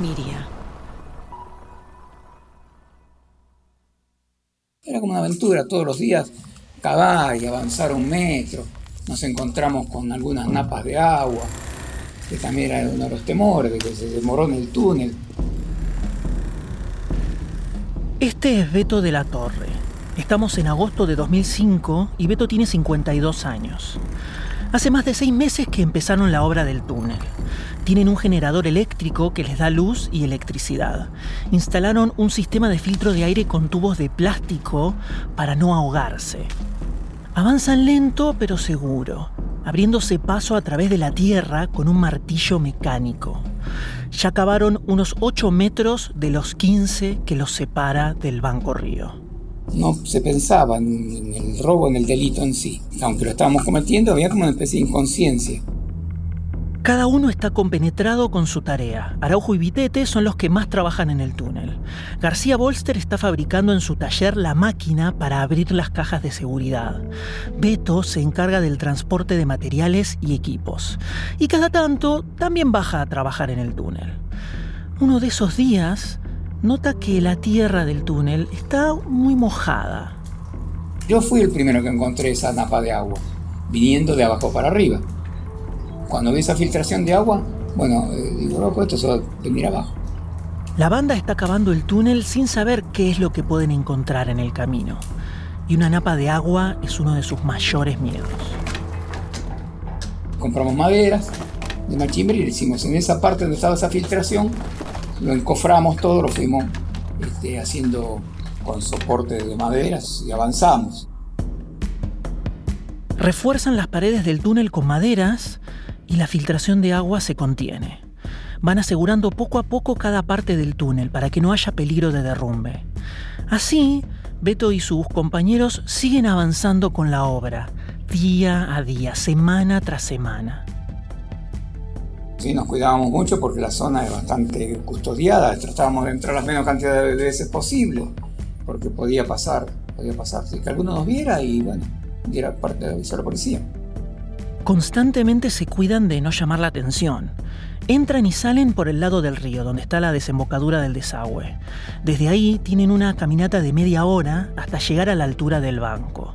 Miria. Era como una aventura todos los días, cavar y avanzar un metro. Nos encontramos con algunas napas de agua, que también era uno de los temores, de que se demoró en el túnel. Este es Beto de la Torre. Estamos en agosto de 2005 y Beto tiene 52 años. Hace más de seis meses que empezaron la obra del túnel. Tienen un generador eléctrico que les da luz y electricidad. Instalaron un sistema de filtro de aire con tubos de plástico para no ahogarse. Avanzan lento pero seguro, abriéndose paso a través de la tierra con un martillo mecánico. Ya cavaron unos 8 metros de los 15 que los separa del Banco Río no se pensaba en el robo, en el delito en sí. Aunque lo estábamos cometiendo, había como una especie de inconsciencia. Cada uno está compenetrado con su tarea. Araujo y Vitete son los que más trabajan en el túnel. García Bolster está fabricando en su taller la máquina para abrir las cajas de seguridad. Beto se encarga del transporte de materiales y equipos. Y cada tanto también baja a trabajar en el túnel. Uno de esos días, nota que la tierra del túnel está muy mojada. Yo fui el primero que encontré esa napa de agua, viniendo de abajo para arriba. Cuando vi esa filtración de agua, bueno, eh, digo, loco, esto se va a venir abajo. La banda está cavando el túnel sin saber qué es lo que pueden encontrar en el camino. Y una napa de agua es uno de sus mayores miedos. Compramos maderas de machimbre y le hicimos en esa parte donde estaba esa filtración, lo encoframos todo, lo fuimos este, haciendo con soporte de maderas y avanzamos. Refuerzan las paredes del túnel con maderas y la filtración de agua se contiene. Van asegurando poco a poco cada parte del túnel para que no haya peligro de derrumbe. Así, Beto y sus compañeros siguen avanzando con la obra, día a día, semana tras semana. Sí, nos cuidábamos mucho porque la zona es bastante custodiada, tratábamos de entrar la menos cantidad de veces posible, porque podía pasar, podía pasar, que alguno nos viera y bueno, diera parte de avisar a la policía. Constantemente se cuidan de no llamar la atención. Entran y salen por el lado del río, donde está la desembocadura del desagüe. Desde ahí tienen una caminata de media hora hasta llegar a la altura del banco.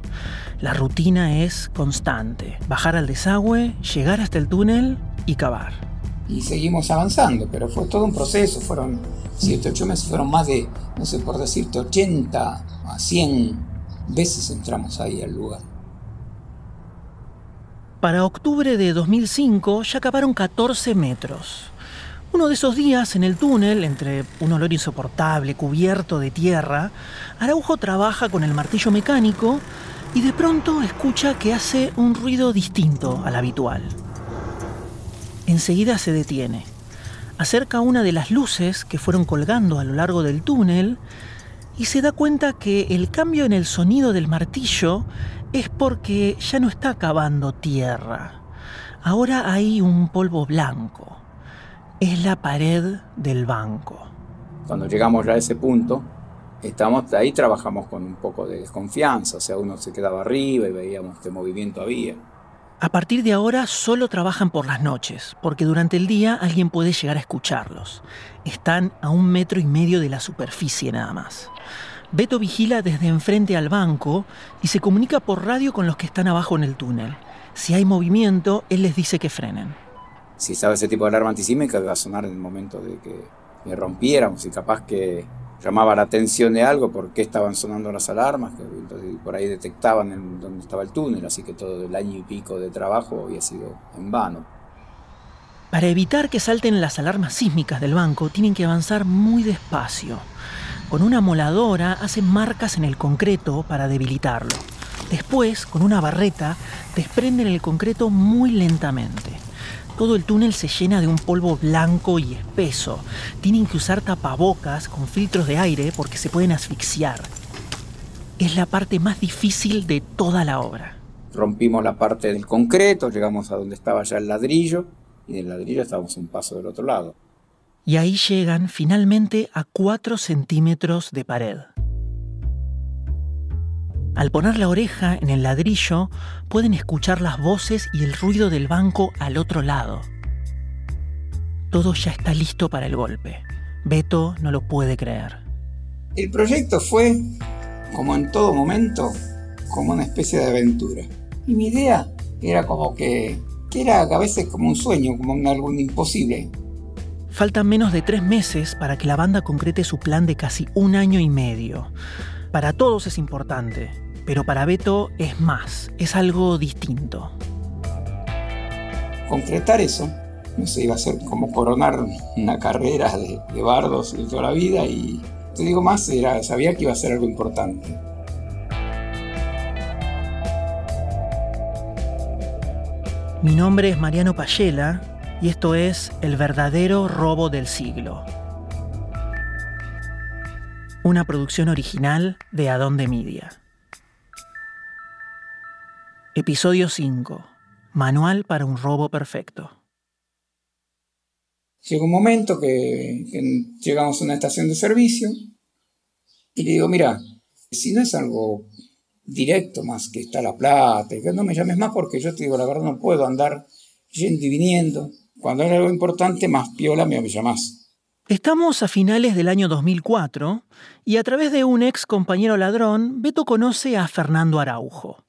La rutina es constante. Bajar al desagüe, llegar hasta el túnel y cavar y seguimos avanzando, pero fue todo un proceso, fueron 7, 8 meses, fueron más de, no sé por decirte, 80 a 100 veces entramos ahí al lugar. Para octubre de 2005 ya acabaron 14 metros. Uno de esos días, en el túnel, entre un olor insoportable, cubierto de tierra, Araujo trabaja con el martillo mecánico y de pronto escucha que hace un ruido distinto al habitual. Enseguida se detiene. Acerca una de las luces que fueron colgando a lo largo del túnel y se da cuenta que el cambio en el sonido del martillo es porque ya no está cavando tierra. Ahora hay un polvo blanco. Es la pared del banco. Cuando llegamos ya a ese punto, estamos ahí trabajamos con un poco de desconfianza, o sea, uno se quedaba arriba y veíamos qué movimiento había. A partir de ahora solo trabajan por las noches, porque durante el día alguien puede llegar a escucharlos. Están a un metro y medio de la superficie nada más. Beto vigila desde enfrente al banco y se comunica por radio con los que están abajo en el túnel. Si hay movimiento, él les dice que frenen. Si estaba ese tipo de alarma antisísmica, iba a sonar en el momento de que me rompiéramos y capaz que llamaba la atención de algo, por qué estaban sonando las alarmas, que por ahí detectaban en dónde estaba el túnel, así que todo el año y pico de trabajo había sido en vano. Para evitar que salten las alarmas sísmicas del banco, tienen que avanzar muy despacio. Con una moladora hacen marcas en el concreto para debilitarlo. Después, con una barreta, desprenden el concreto muy lentamente. Todo el túnel se llena de un polvo blanco y espeso. Tienen que usar tapabocas con filtros de aire porque se pueden asfixiar. Es la parte más difícil de toda la obra. Rompimos la parte del concreto, llegamos a donde estaba ya el ladrillo y del ladrillo estábamos un paso del otro lado. Y ahí llegan finalmente a 4 centímetros de pared. Al poner la oreja en el ladrillo, pueden escuchar las voces y el ruido del banco al otro lado. Todo ya está listo para el golpe. Beto no lo puede creer. El proyecto fue, como en todo momento, como una especie de aventura. Y mi idea era como que, que era a veces como un sueño, como algo imposible. Faltan menos de tres meses para que la banda concrete su plan de casi un año y medio. Para todos es importante, pero para Beto es más, es algo distinto. Concretar eso, no sé, iba a ser como coronar una carrera de, de bardos de toda la vida y te digo más, era, sabía que iba a ser algo importante. Mi nombre es Mariano Payela y esto es El verdadero robo del siglo. Una producción original de Adonde Media. Episodio 5. Manual para un robo perfecto. Llega un momento que, que, llegamos a una estación de servicio y le digo, mira, si no es algo directo más que está la plata, que no me llames más porque yo te digo la verdad, no puedo andar yendo y viniendo. Cuando hay algo importante, más piola me llamas. Estamos a finales del año 2004 y a través de un ex compañero ladrón, Beto conoce a Fernando Araujo.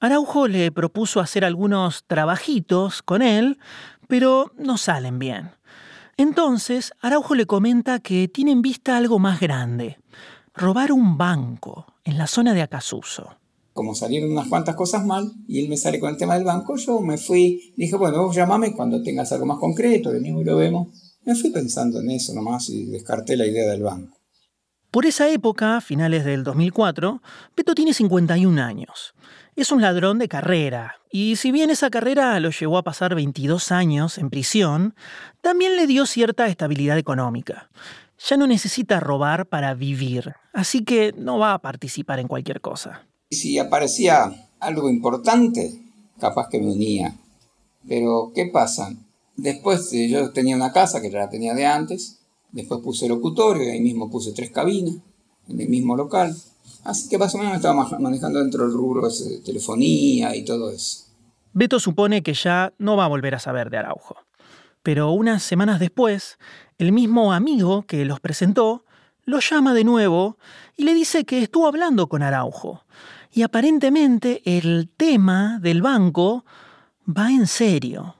Araujo le propuso hacer algunos trabajitos con él, pero no salen bien. Entonces, Araujo le comenta que tiene en vista algo más grande, robar un banco en la zona de Acasuso como salieron unas cuantas cosas mal y él me sale con el tema del banco, yo me fui, dije, bueno, vos llamame cuando tengas algo más concreto, venimos y lo vemos. Me fui pensando en eso nomás y descarté la idea del banco. Por esa época, finales del 2004, Beto tiene 51 años. Es un ladrón de carrera, y si bien esa carrera lo llevó a pasar 22 años en prisión, también le dio cierta estabilidad económica. Ya no necesita robar para vivir, así que no va a participar en cualquier cosa. Si aparecía algo importante, capaz que me unía. Pero, ¿qué pasa? Después eh, yo tenía una casa que ya la tenía de antes, después puse locutorio, y ahí mismo puse tres cabinas, en el mismo local. Así que más o menos estaba manejando dentro del rubro de telefonía y todo eso. Beto supone que ya no va a volver a saber de Araujo. Pero unas semanas después, el mismo amigo que los presentó lo llama de nuevo y le dice que estuvo hablando con Araujo y aparentemente el tema del banco va en serio.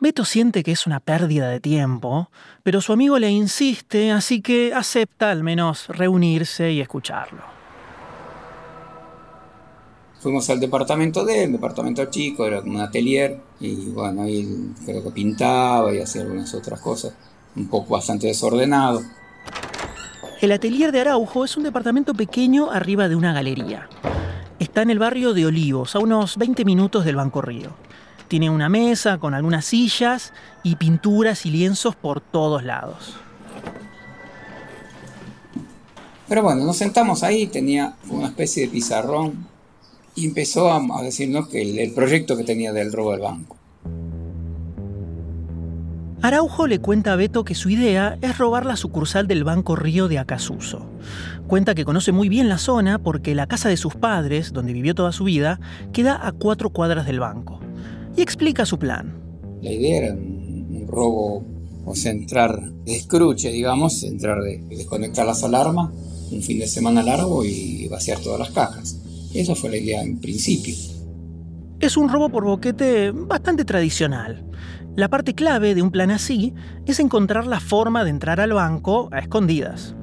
Beto siente que es una pérdida de tiempo, pero su amigo le insiste, así que acepta al menos reunirse y escucharlo. Fuimos al departamento de él, departamento chico, era como un atelier, y bueno, ahí creo que pintaba y hacía algunas otras cosas, un poco bastante desordenado. El atelier de Araujo es un departamento pequeño arriba de una galería. Está en el barrio de Olivos, a unos 20 minutos del Banco Río. Tiene una mesa con algunas sillas y pinturas y lienzos por todos lados. Pero bueno, nos sentamos ahí, tenía una especie de pizarrón y empezó a, decirnos que el, el proyecto que tenía del robo del banco. Araujo le cuenta a Beto que su idea es robar la sucursal del Banco Río de Acasuso. Cuenta que conoce muy bien la zona porque la casa de sus padres, donde vivió toda su vida, queda a cuatro cuadras del banco. Y explica su plan. La idea era un, robo, o sea, entrar de escruche, digamos, entrar de desconectar las alarmas, un fin de semana largo y vaciar todas las cajas. Esa fue la idea en principio. Es un robo por boquete bastante tradicional. La parte clave de un plan así es encontrar la forma de entrar al banco a escondidas.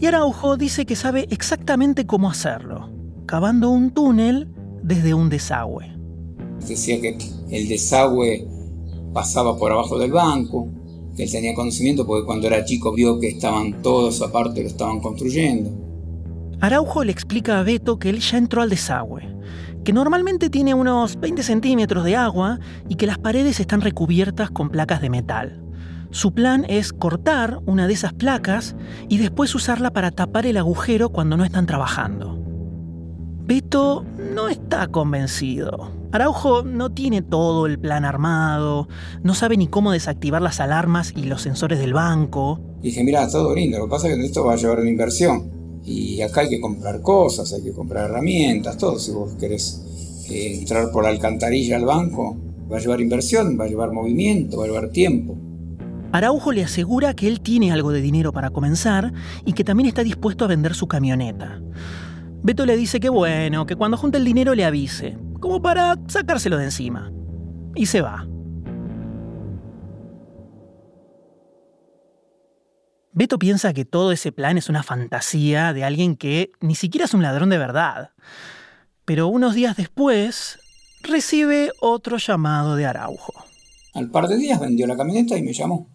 Y Araujo dice que sabe exactamente cómo hacerlo, cavando un túnel desde un desagüe. Decía que el desagüe pasaba por abajo del banco, que él tenía conocimiento porque cuando era chico vio que estaban todos aparte, lo estaban construyendo. Araujo le explica a Beto que él ya entró al desagüe que normalmente tiene unos 20 centímetros de agua y que las paredes están recubiertas con placas de metal. Su plan es cortar una de esas placas y después usarla para tapar el agujero cuando no están trabajando. Beto no está convencido. Araujo no tiene todo el plan armado, no sabe ni cómo desactivar las alarmas y los sensores del banco. dije, mira, todo lindo, lo que pasa es que esto va a llevar una inversión. Y acá hay que comprar cosas, hay que comprar herramientas, todo. Si vos querés eh, entrar por la alcantarilla al banco, va a llevar inversión, va a llevar movimiento, va a llevar tiempo. Araujo le asegura que él tiene algo de dinero para comenzar y que también está dispuesto a vender su camioneta. Beto le dice que bueno, que cuando junte el dinero le avise, como para sacárselo de encima. Y se va. Beto piensa que todo ese plan es una fantasía de alguien que ni siquiera es un ladrón de verdad. Pero unos días después recibe otro llamado de Araujo. Al par de días vendió la camioneta y me llamó.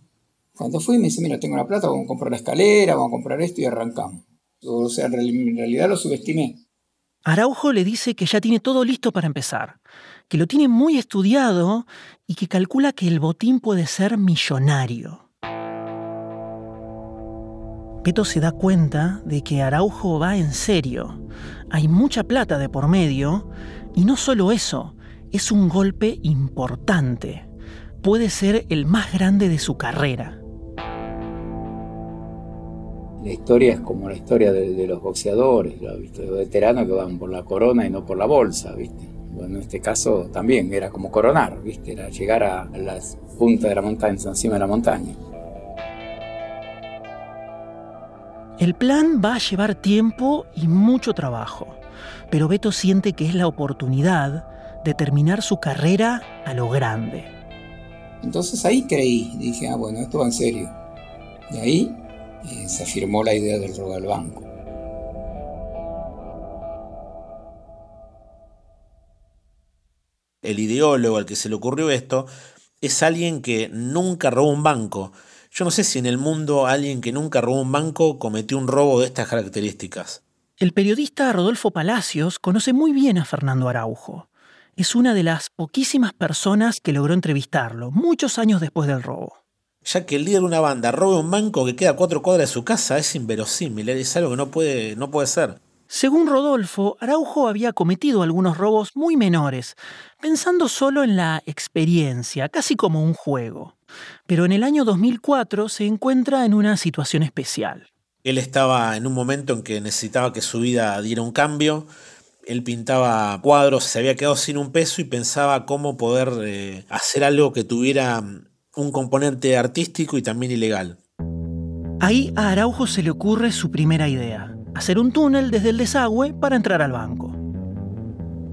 Cuando fui me dice, mira, tengo la plata, vamos a comprar la escalera, vamos a comprar esto y arrancamos. O sea, en realidad lo subestimé. Araujo le dice que ya tiene todo listo para empezar, que lo tiene muy estudiado y que calcula que el botín puede ser millonario. Peto se da cuenta de que Araujo va en serio. Hay mucha plata de por medio y no solo eso, es un golpe importante. Puede ser el más grande de su carrera. La historia es como la historia de, los boxeadores, los veteranos que van por la corona y no por la bolsa, ¿viste? Bueno, en este caso también era como coronar, ¿viste? Era llegar a, la punta de la montaña, encima de la montaña. El plan va a llevar tiempo y mucho trabajo, pero Beto siente que es la oportunidad de terminar su carrera a lo grande. Entonces ahí creí, dije, ah, bueno, esto va en serio. Y ahí se afirmó la idea del robo al banco. El ideólogo al que se le ocurrió esto es alguien que nunca robó un banco. Yo no sé si en el mundo alguien que nunca robó un banco cometió un robo de estas características. El periodista Rodolfo Palacios conoce muy bien a Fernando Araujo. Es una de las poquísimas personas que logró entrevistarlo, muchos años después del robo ya que el líder de una banda robe un banco que queda a cuatro cuadras de su casa es inverosímil, es algo que no puede, no puede ser. Según Rodolfo, Araujo había cometido algunos robos muy menores, pensando solo en la experiencia, casi como un juego. Pero en el año 2004 se encuentra en una situación especial. Él estaba en un momento en que necesitaba que su vida diera un cambio. Él pintaba cuadros, se había quedado sin un peso y pensaba cómo poder eh, hacer algo que tuviera un componente artístico y también ilegal. Ahí a Araujo se le ocurre su primera idea, hacer un túnel desde el desagüe para entrar al banco.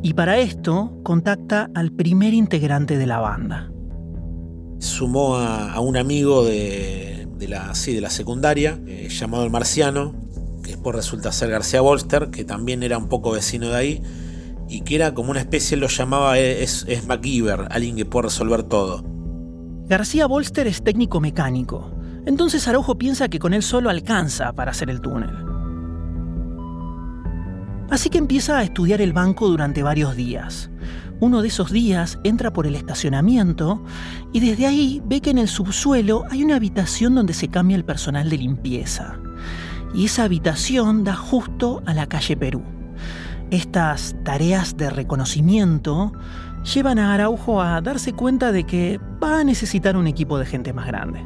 Y para esto contacta al primer integrante de la banda. Sumó a, un amigo de, la, de la secundaria, eh, llamado el Marciano, que después resulta ser García Bolster, que también era un poco vecino de ahí, y que era como una especie, lo llamaba es, es MacGyver, alguien que puede resolver todo. García Bolster es técnico mecánico, entonces Araujo piensa que con él solo alcanza para hacer el túnel. Así que empieza a estudiar el banco durante varios días. Uno de esos días entra por el estacionamiento y desde ahí ve que en el subsuelo hay una habitación donde se cambia el personal de limpieza. Y esa habitación da justo a la calle Perú. Estas tareas de reconocimiento llevan a Araujo a darse cuenta de que va a necesitar un equipo de gente más grande.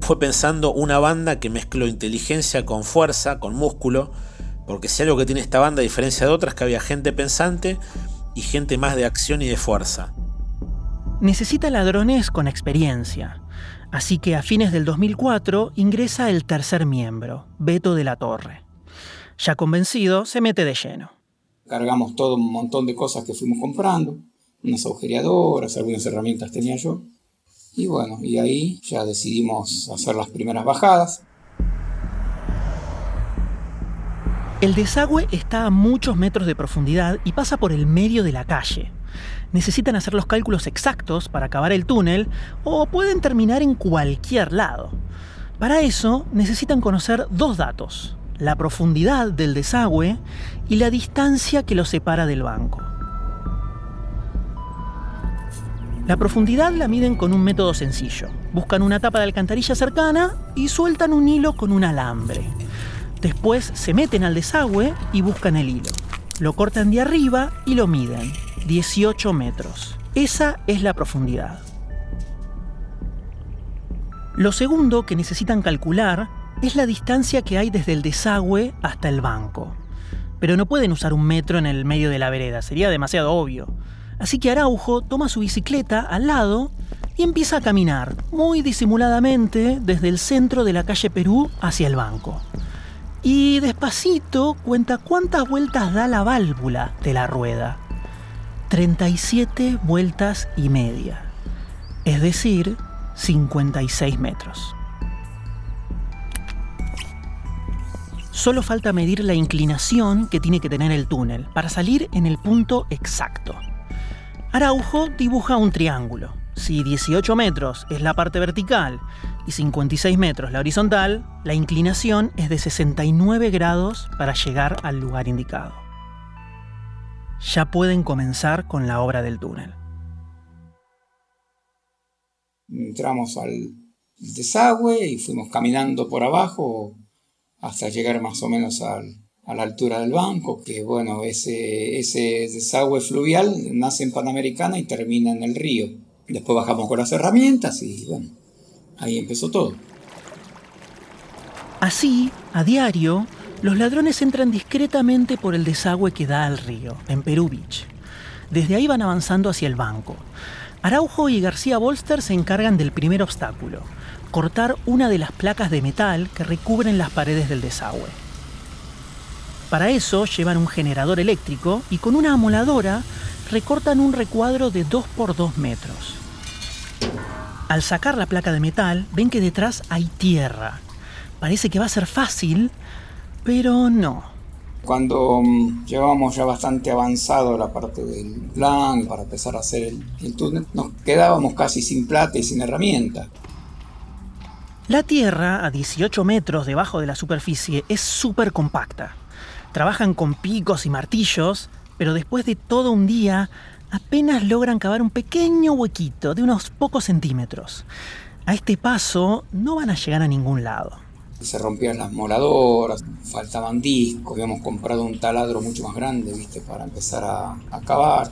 Fue pensando una banda que mezcló inteligencia con fuerza, con músculo, porque si algo que tiene esta banda a diferencia de otras que había gente pensante y gente más de acción y de fuerza. Necesita ladrones con experiencia, así que a fines del 2004 ingresa el tercer miembro, Beto de la Torre. Ya convencido, se mete de lleno cargamos todo un montón de cosas que fuimos comprando, unas agujereadoras, algunas herramientas tenía yo. Y bueno, y ahí ya decidimos hacer las primeras bajadas. El desagüe está a muchos metros de profundidad y pasa por el medio de la calle. Necesitan hacer los cálculos exactos para acabar el túnel o pueden terminar en cualquier lado. Para eso necesitan conocer dos datos la profundidad del desagüe y la distancia que lo separa del banco. La profundidad la miden con un método sencillo. Buscan una tapa de alcantarilla cercana y sueltan un hilo con un alambre. Después se meten al desagüe y buscan el hilo. Lo cortan de arriba y lo miden. 18 metros. Esa es la profundidad. Lo segundo que necesitan calcular es la distancia que hay desde el desagüe hasta el banco. Pero no pueden usar un metro en el medio de la vereda, sería demasiado obvio. Así que Araujo toma su bicicleta al lado y empieza a caminar muy disimuladamente desde el centro de la calle Perú hacia el banco. Y despacito cuenta cuántas vueltas da la válvula de la rueda. 37 vueltas y media. Es decir, 56 metros. Solo falta medir la inclinación que tiene que tener el túnel para salir en el punto exacto. Araujo dibuja un triángulo. Si 18 metros es la parte vertical y 56 metros la horizontal, la inclinación es de 69 grados para llegar al lugar indicado. Ya pueden comenzar con la obra del túnel. Entramos al desagüe y fuimos caminando por abajo hasta llegar más o menos a la altura del banco, que bueno, ese, ese desagüe fluvial nace en Panamericana y termina en el río. Después bajamos con las herramientas y bueno, ahí empezó todo. Así, a diario, los ladrones entran discretamente por el desagüe que da al río, en Perú Beach. Desde ahí van avanzando hacia el banco. Araujo y García Bolster se encargan del primer obstáculo, cortar una de las placas de metal que recubren las paredes del desagüe. Para eso llevan un generador eléctrico y con una amoladora recortan un recuadro de 2 por 2 metros. Al sacar la placa de metal, ven que detrás hay tierra. Parece que va a ser fácil, pero no. Cuando mm, llevábamos ya bastante avanzado la parte del plan para empezar a hacer el, el túnel, nos quedábamos casi sin plata y sin herramienta. La Tierra, a 18 metros debajo de la superficie, es súper compacta. Trabajan con picos y martillos, pero después de todo un día apenas logran cavar un pequeño huequito de unos pocos centímetros. A este paso no van a llegar a ningún lado. Se rompían las moladoras, faltaban discos, habíamos comprado un taladro mucho más grande, ¿viste? Para empezar a, a cavar.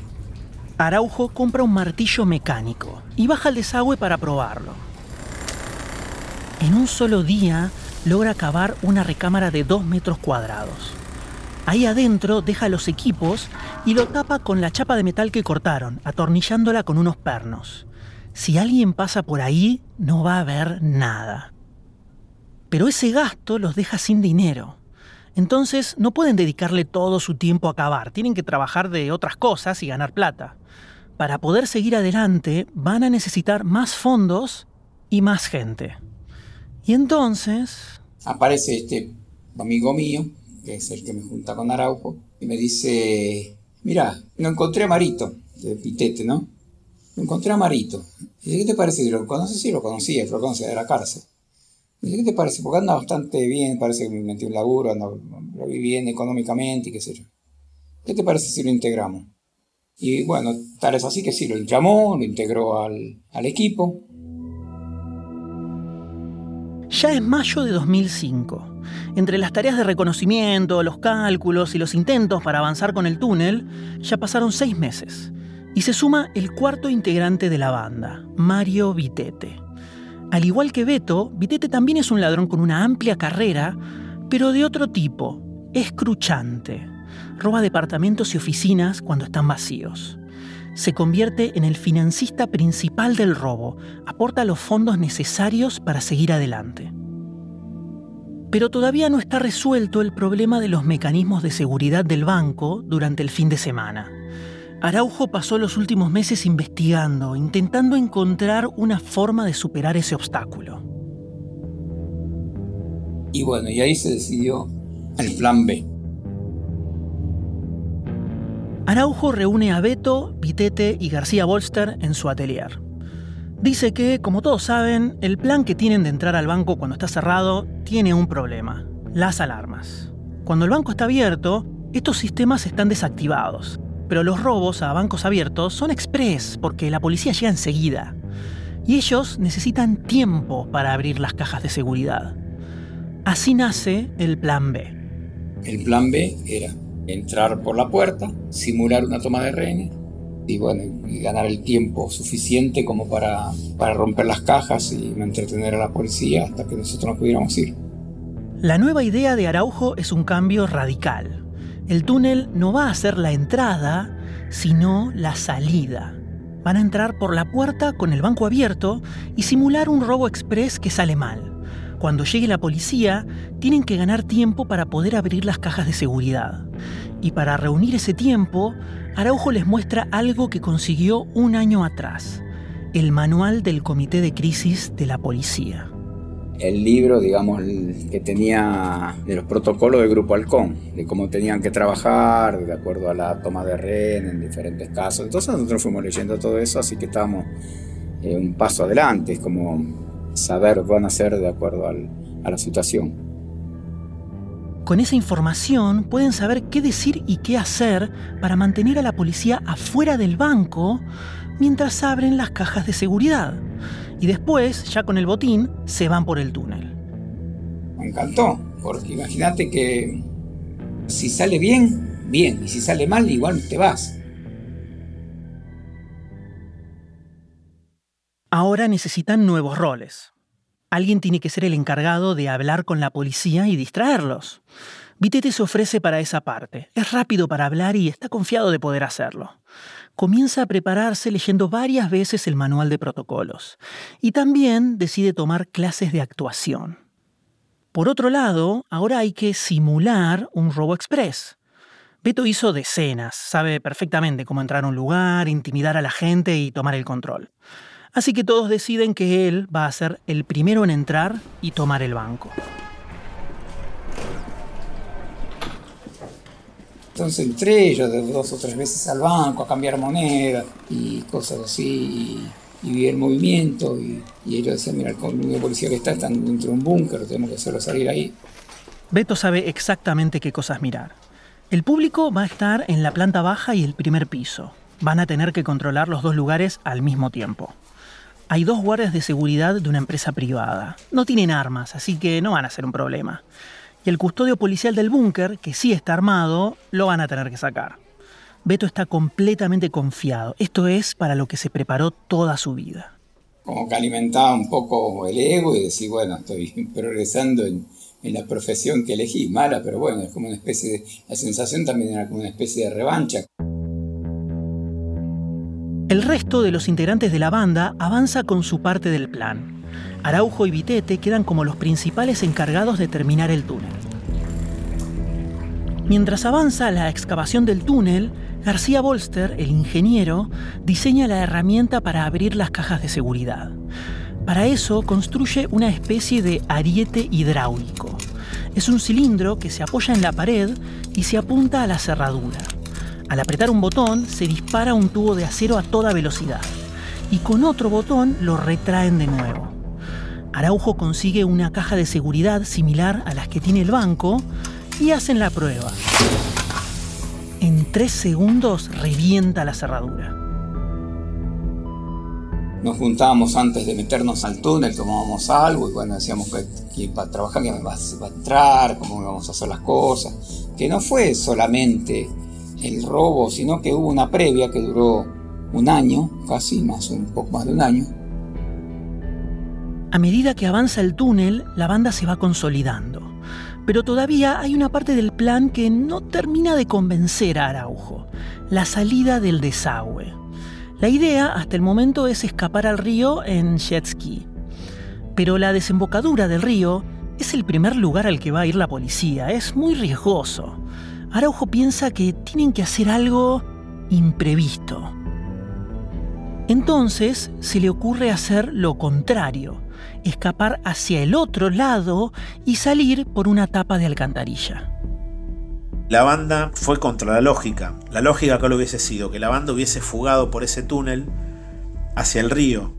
Araujo compra un martillo mecánico y baja al desagüe para probarlo. En un solo día logra cavar una recámara de 2 metros cuadrados. Ahí adentro deja los equipos y lo tapa con la chapa de metal que cortaron, atornillándola con unos pernos. Si alguien pasa por ahí, no va a ver nada. Pero ese gasto los deja sin dinero. Entonces no pueden dedicarle todo su tiempo a cavar, tienen que trabajar de otras cosas y ganar plata. Para poder seguir adelante van a necesitar más fondos y más gente. Y entonces... Aparece este amigo mío, que es el que me junta con Araujo, y me dice, mira, lo encontré a Marito, de Pitete, ¿no? Lo encontré a Marito. dice, ¿qué te parece? Lo conoces, sí, lo conocía, lo conocía de la cárcel. dice, ¿qué te parece? Porque anda bastante bien, parece que me metió un laburo, anda, lo vi bien económicamente y qué sé yo. ¿Qué te parece si lo integramos? Y bueno, tal es así que sí, lo llamó, lo integró al, al equipo. Ya es mayo de 2005. Entre las tareas de reconocimiento, los cálculos y los intentos para avanzar con el túnel, ya pasaron seis meses. Y se suma el cuarto integrante de la banda, Mario Vitete. Al igual que Beto, Vitete también es un ladrón con una amplia carrera, pero de otro tipo, escruchante. Roba departamentos y oficinas cuando están vacíos se convierte en el financista principal del robo, aporta los fondos necesarios para seguir adelante. Pero todavía no está resuelto el problema de los mecanismos de seguridad del banco durante el fin de semana. Araujo pasó los últimos meses investigando, intentando encontrar una forma de superar ese obstáculo. Y bueno, y ahí se decidió el plan B. Araujo reúne a Beto, Vitete y García Bolster en su atelier. Dice que, como todos saben, el plan que tienen de entrar al banco cuando está cerrado tiene un problema, las alarmas. Cuando el banco está abierto, estos sistemas están desactivados, pero los robos a bancos abiertos son express porque la policía llega enseguida. Y ellos necesitan tiempo para abrir las cajas de seguridad. Así nace el plan B. El plan B era entrar por la puerta, simular una toma de rehenes y bueno, ganar el tiempo suficiente como para, para romper las cajas y entretener a la policía hasta que nosotros nos pudiéramos ir. La nueva idea de Araujo es un cambio radical. El túnel no va a ser la entrada, sino la salida. van a entrar por la puerta con el banco abierto y simular un robo express que sale mal. Cuando llegue la policía, tienen que ganar tiempo para poder abrir las cajas de seguridad. Y para reunir ese tiempo, Araujo les muestra algo que consiguió un año atrás, el manual del Comité de Crisis de la Policía. El libro, digamos, que tenía de los protocolos del Grupo Halcón, de cómo tenían que trabajar, de acuerdo a la toma de rehén en diferentes casos. Entonces nosotros fuimos leyendo todo eso, así que estábamos eh, un paso adelante, es como saber van a hacer de acuerdo a la situación. Con esa información pueden saber qué decir y qué hacer para mantener a la policía afuera del banco mientras abren las cajas de seguridad. Y después, ya con el botín, se van por el túnel. Me encantó, porque imagínate que si sale bien, bien, y si sale mal, igual te vas. Ahora necesitan nuevos roles. Alguien tiene que ser el encargado de hablar con la policía y distraerlos. Vitete se ofrece para esa parte. Es rápido para hablar y está confiado de poder hacerlo. Comienza a prepararse leyendo varias veces el manual de protocolos. Y también decide tomar clases de actuación. Por otro lado, ahora hay que simular un robo express. Beto hizo decenas, sabe perfectamente cómo entrar a un lugar, intimidar a la gente y tomar el control. Así que todos deciden que él va a ser el primero en entrar y tomar el banco. Entonces entré yo de dos o tres veces al banco a cambiar moneda y cosas así. Y, vi el movimiento y, ellos decían, mira, el de policía que está está dentro de un búnker, tenemos que hacerlo salir ahí. Beto sabe exactamente qué cosas mirar. El público va a estar en la planta baja y el primer piso. Van a tener que controlar los dos lugares al mismo tiempo. Hay dos guardias de seguridad de una empresa privada. No tienen armas, así que no van a ser un problema. Y el custodio policial del búnker, que sí está armado, lo van a tener que sacar. Beto está completamente confiado. Esto es para lo que se preparó toda su vida. Como que alimentaba un poco el ego y decir, bueno, estoy progresando en, la profesión que elegí. Mala, pero bueno, es como una especie de... La sensación también era como una especie de revancha. El resto de los integrantes de la banda avanza con su parte del plan. Araujo y Vitete quedan como los principales encargados de terminar el túnel. Mientras avanza la excavación del túnel, García Bolster, el ingeniero, diseña la herramienta para abrir las cajas de seguridad. Para eso construye una especie de ariete hidráulico. Es un cilindro que se apoya en la pared y se apunta a la cerradura. Al apretar un botón se dispara un tubo de acero a toda velocidad y con otro botón lo retraen de nuevo. Araujo consigue una caja de seguridad similar a las que tiene el banco y hacen la prueba. En tres segundos revienta la cerradura. Nos juntábamos antes de meternos al túnel, tomábamos algo y bueno, decíamos que, para trabajar que va, a entrar, cómo íbamos a hacer las cosas. Que no fue solamente el robo, sino que hubo una previa que duró un año, casi más, un poco más de un año. A medida que avanza el túnel, la banda se va consolidando. Pero todavía hay una parte del plan que no termina de convencer a Araujo, la salida del desagüe. La idea hasta el momento es escapar al río en jet ski. Pero la desembocadura del río es el primer lugar al que va a ir la policía, es muy riesgoso. Araujo piensa que tienen que hacer algo imprevisto. Entonces se le ocurre hacer lo contrario, escapar hacia el otro lado y salir por una tapa de alcantarilla. La banda fue contra la lógica. La lógica que lo hubiese sido que la banda hubiese fugado por ese túnel hacia el río.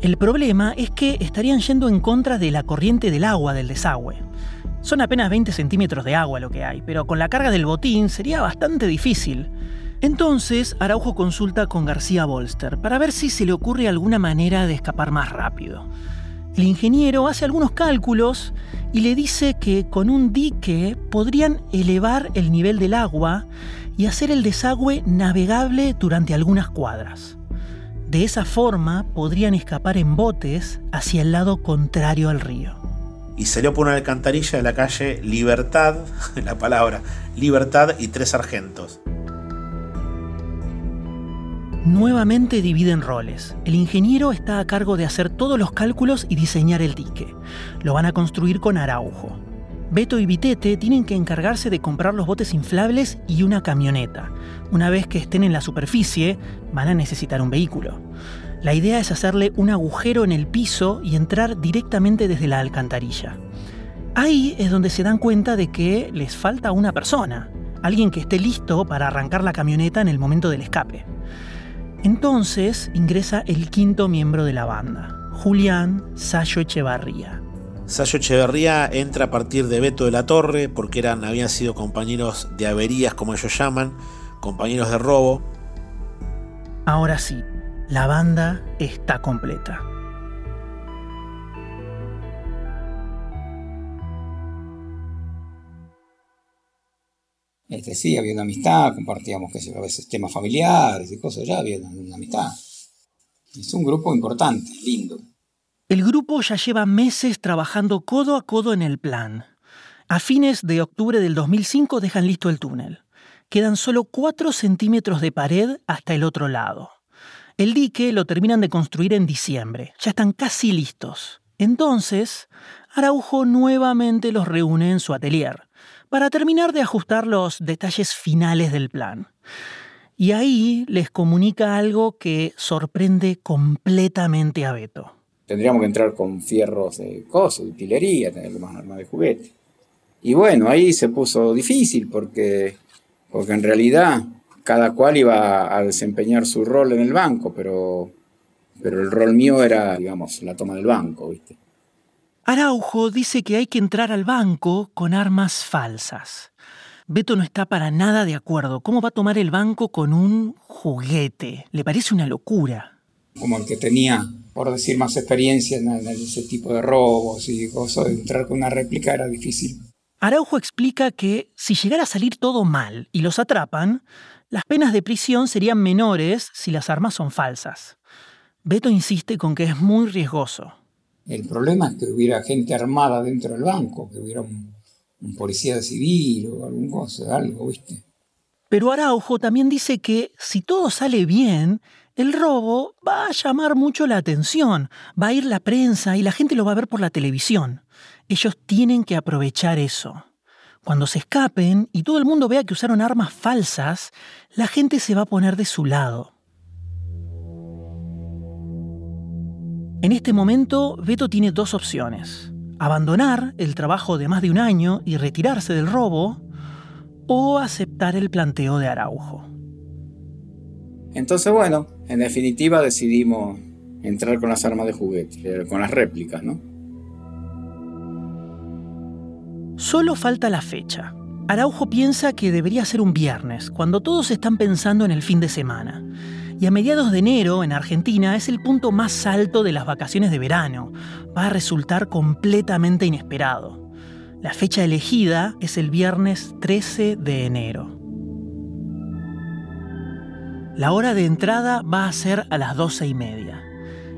El problema es que estarían yendo en contra de la corriente del agua del desagüe. Son apenas 20 centímetros de agua lo que hay, pero con la carga del botín sería bastante difícil. Entonces, Araujo consulta con García Bolster para ver si se le ocurre alguna manera de escapar más rápido. El ingeniero hace algunos cálculos y le dice que con un dique podrían elevar el nivel del agua y hacer el desagüe navegable durante algunas cuadras. De esa forma podrían escapar en botes hacia el lado contrario al río y salió por una alcantarilla de la calle Libertad, la palabra Libertad y Tres Sargentos. Nuevamente dividen roles. El ingeniero está a cargo de hacer todos los cálculos y diseñar el dique. Lo van a construir con Araujo. Beto y Vitete tienen que encargarse de comprar los botes inflables y una camioneta. Una vez que estén en la superficie, van a necesitar un vehículo. La idea es hacerle un agujero en el piso y entrar directamente desde la alcantarilla. Ahí es donde se dan cuenta de que les falta una persona, alguien que esté listo para arrancar la camioneta en el momento del escape. Entonces ingresa el quinto miembro de la banda, Julián Sayo Echevarría. Sayo Echeverría entra a partir de Beto de la Torre porque eran, habían sido compañeros de averías, como ellos llaman, compañeros de robo. Ahora sí, la banda está completa. Este, sí, había una amistad, compartíamos que a veces temas familiares y cosas, ya había una amistad. Es un grupo importante, lindo. El grupo ya lleva meses trabajando codo a codo en el plan. A fines de octubre del 2005 dejan listo el túnel. Quedan solo 4 centímetros de pared hasta el otro lado. El dique lo terminan de construir en diciembre. Ya están casi listos. Entonces, Araujo nuevamente los reúne en su atelier para terminar de ajustar los detalles finales del plan. Y ahí les comunica algo que sorprende completamente a Beto. Tendríamos que entrar con fierros de cosas, de utilería, tener más armas de juguete. Y bueno, ahí se puso difícil porque, porque en realidad cada cual iba a desempeñar su rol en el banco, pero, pero el rol mío era, digamos, la toma del banco, ¿viste? Araujo dice que hay que entrar al banco con armas falsas. Beto no está para nada de acuerdo. ¿Cómo va a tomar el banco con un juguete? Le parece una locura. Como el que tenía, por decir, más experiencia en ese tipo de robos y cosas, de entrar con una réplica era difícil. Araujo explica que si llegara a salir todo mal y los atrapan, las penas de prisión serían menores si las armas son falsas. Beto insiste con que es muy riesgoso. El problema es que hubiera gente armada dentro del banco, que hubiera un, policía civil o algún cosa, algo, ¿viste? Pero Araujo también dice que si todo sale bien, el robo va a llamar mucho la atención, va a ir la prensa y la gente lo va a ver por la televisión. Ellos tienen que aprovechar eso. Cuando se escapen y todo el mundo vea que usaron armas falsas, la gente se va a poner de su lado. En este momento, Beto tiene dos opciones. Abandonar el trabajo de más de un año y retirarse del robo o aceptar el planteo de Araujo. Entonces, bueno, en definitiva decidimos entrar con las armas de juguete, eh, con las réplicas, ¿no? Solo falta la fecha. Araujo piensa que debería ser un viernes, cuando todos están pensando en el fin de semana. Y a mediados de enero, en Argentina, es el punto más alto de las vacaciones de verano. Va a resultar completamente inesperado. La fecha elegida es el viernes 13 de enero. La hora de entrada va a ser a las 12 y media.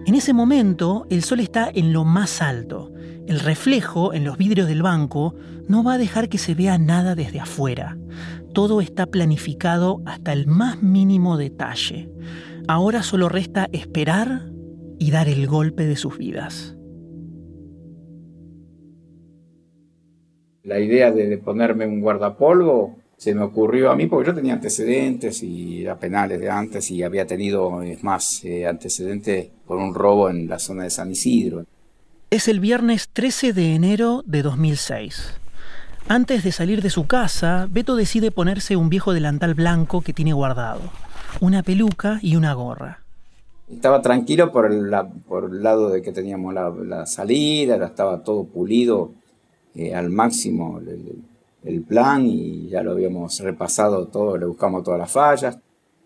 En ese momento, el sol está en lo más alto. El reflejo en los vidrios del banco no va a dejar que se vea nada desde afuera. Todo está planificado hasta el más mínimo detalle. Ahora solo resta esperar y dar el golpe de sus vidas. La idea de ponerme un guardapolvo se me ocurrió a mí porque yo tenía antecedentes y era penales de antes y había tenido, es más, eh, antecedentes por un robo en la zona de San Isidro. Es el viernes 13 de enero de 2006. Antes de salir de su casa, Beto decide ponerse un viejo delantal blanco que tiene guardado, una peluca y una gorra. Estaba tranquilo por el, por el lado de que teníamos la, salida, estaba todo pulido eh, al máximo el, plan y ya lo habíamos repasado todo, le buscamos todas las fallas.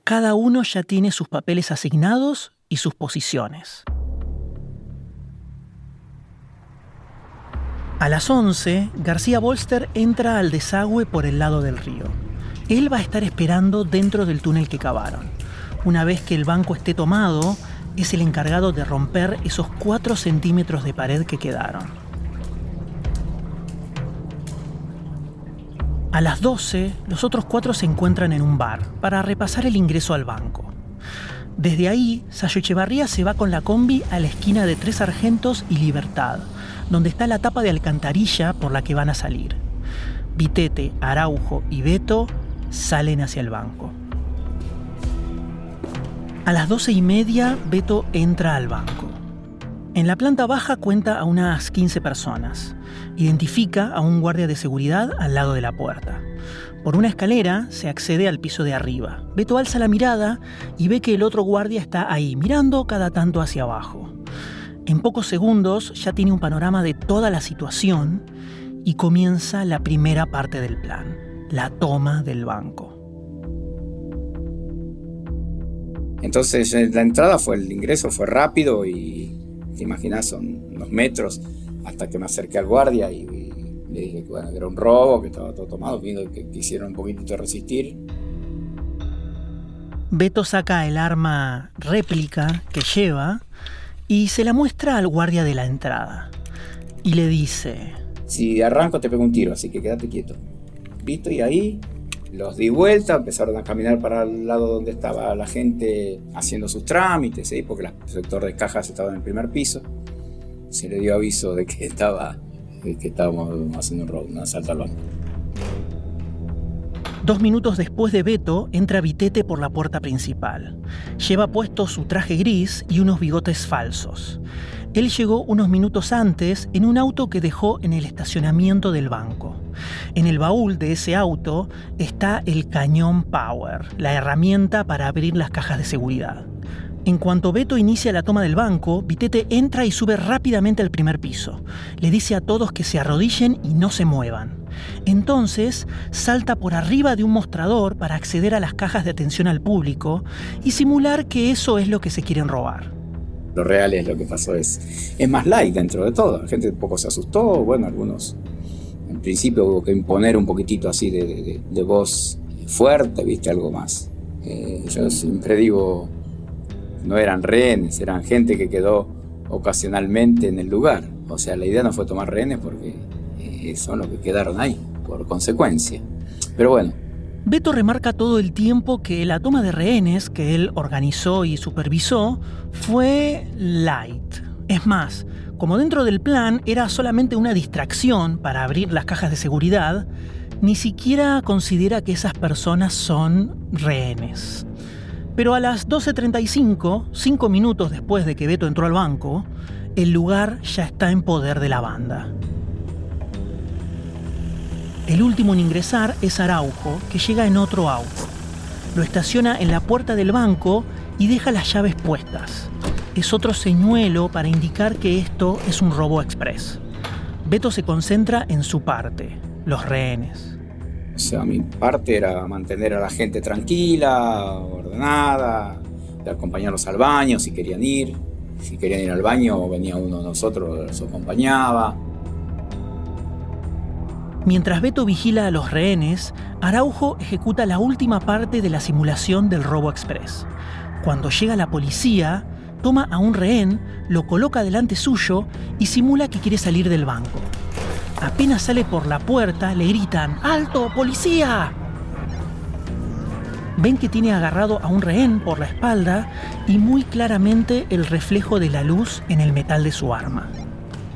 Cada uno ya tiene sus papeles asignados y sus posiciones. A las 11, García Bolster entra al desagüe por el lado del río. Él va a estar esperando dentro del túnel que cavaron. Una vez que el banco esté tomado, es el encargado de romper esos 4 centímetros de pared que quedaron. A las 12, los otros cuatro se encuentran en un bar para repasar el ingreso al banco. Desde ahí, Sayo Echevarría se va con la combi a la esquina de Tres Argentos y Libertad, donde está la tapa de alcantarilla por la que van a salir. Vitete, Araujo y Beto salen hacia el banco. A las doce y media, Beto entra al banco. En la planta baja cuenta a unas 15 personas. Identifica a un guardia de seguridad al lado de la puerta. Por una escalera se accede al piso de arriba. Beto alza la mirada y ve que el otro guardia está ahí, mirando cada tanto hacia abajo. En pocos segundos ya tiene un panorama de toda la situación y comienza la primera parte del plan, la toma del banco. Entonces la entrada fue, el ingreso fue rápido y te imaginas, son unos metros hasta que me acerqué al guardia y, le dije que, bueno, era un robo, que estaba todo tomado, viendo que quisieron un poquito resistir. Beto saca el arma réplica que lleva y se la muestra al guardia de la entrada. Y le dice... Si arranco te pego un tiro, así que quédate quieto. Visto y ahí los di vuelta, empezaron a caminar para el lado donde estaba la gente haciendo sus trámites, porque el sector de cajas estaba en el primer piso. Se le dio aviso de que, estaba, que estábamos haciendo un robo, un asalto al banco. Dos minutos después de Beto, entra Vitete por la puerta principal. Lleva puesto su traje gris y unos bigotes falsos. Él llegó unos minutos antes en un auto que dejó en el estacionamiento del banco. En el baúl de ese auto está el cañón Power, la herramienta para abrir las cajas de seguridad. En cuanto Beto inicia la toma del banco, Vitete entra y sube rápidamente al primer piso. Le dice a todos que se arrodillen y no se muevan. Entonces salta por arriba de un mostrador para acceder a las cajas de atención al público y simular que eso es lo que se quieren robar lo real es lo que pasó es, es más light dentro de todo. La gente un poco se asustó, bueno, algunos en principio hubo que imponer un poquitito así de, voz fuerte, viste, algo más. Eh, yo siempre digo, no eran rehenes, eran gente que quedó ocasionalmente en el lugar. O sea, la idea no fue tomar rehenes porque eh, son los que quedaron ahí, por consecuencia. Pero bueno, Beto remarca todo el tiempo que la toma de rehenes que él organizó y supervisó fue light. Es más, como dentro del plan era solamente una distracción para abrir las cajas de seguridad, ni siquiera considera que esas personas son rehenes. Pero a las 12.35, cinco minutos después de que Beto entró al banco, el lugar ya está en poder de la banda. El último en ingresar es Araujo, que llega en otro auto. Lo estaciona en la puerta del banco y deja las llaves puestas. Es otro señuelo para indicar que esto es un robo express. Beto se concentra en su parte, los rehenes. O sea, mi parte era mantener a la gente tranquila, ordenada, de acompañarlos al baño si querían ir. Si querían ir al baño, venía uno de nosotros, los acompañaba. Mientras Beto vigila a los rehenes, Araujo ejecuta la última parte de la simulación del robo express. Cuando llega la policía, toma a un rehén, lo coloca delante suyo y simula que quiere salir del banco. Apenas sale por la puerta, le gritan, ¡Alto, policía! Ven que tiene agarrado a un rehén por la espalda y muy claramente el reflejo de la luz en el metal de su arma.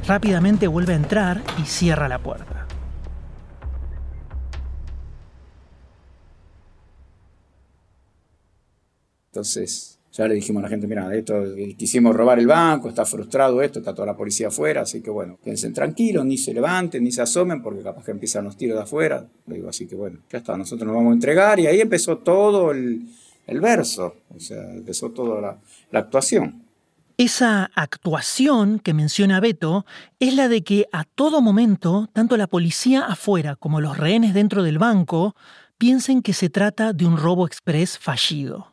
Rápidamente vuelve a entrar y cierra la puerta. Entonces, ya le dijimos a la gente, mira, esto, quisimos robar el banco, está frustrado esto, está toda la policía afuera, así que bueno, quédense tranquilos, ni se levanten, ni se asomen, porque capaz que empiezan los tiros de afuera. Le digo, así que bueno, ya está, nosotros nos vamos a entregar y ahí empezó todo el, verso, o sea, empezó toda la, la actuación. Esa actuación que menciona Beto es la de que a todo momento, tanto la policía afuera como los rehenes dentro del banco piensen que se trata de un robo express fallido.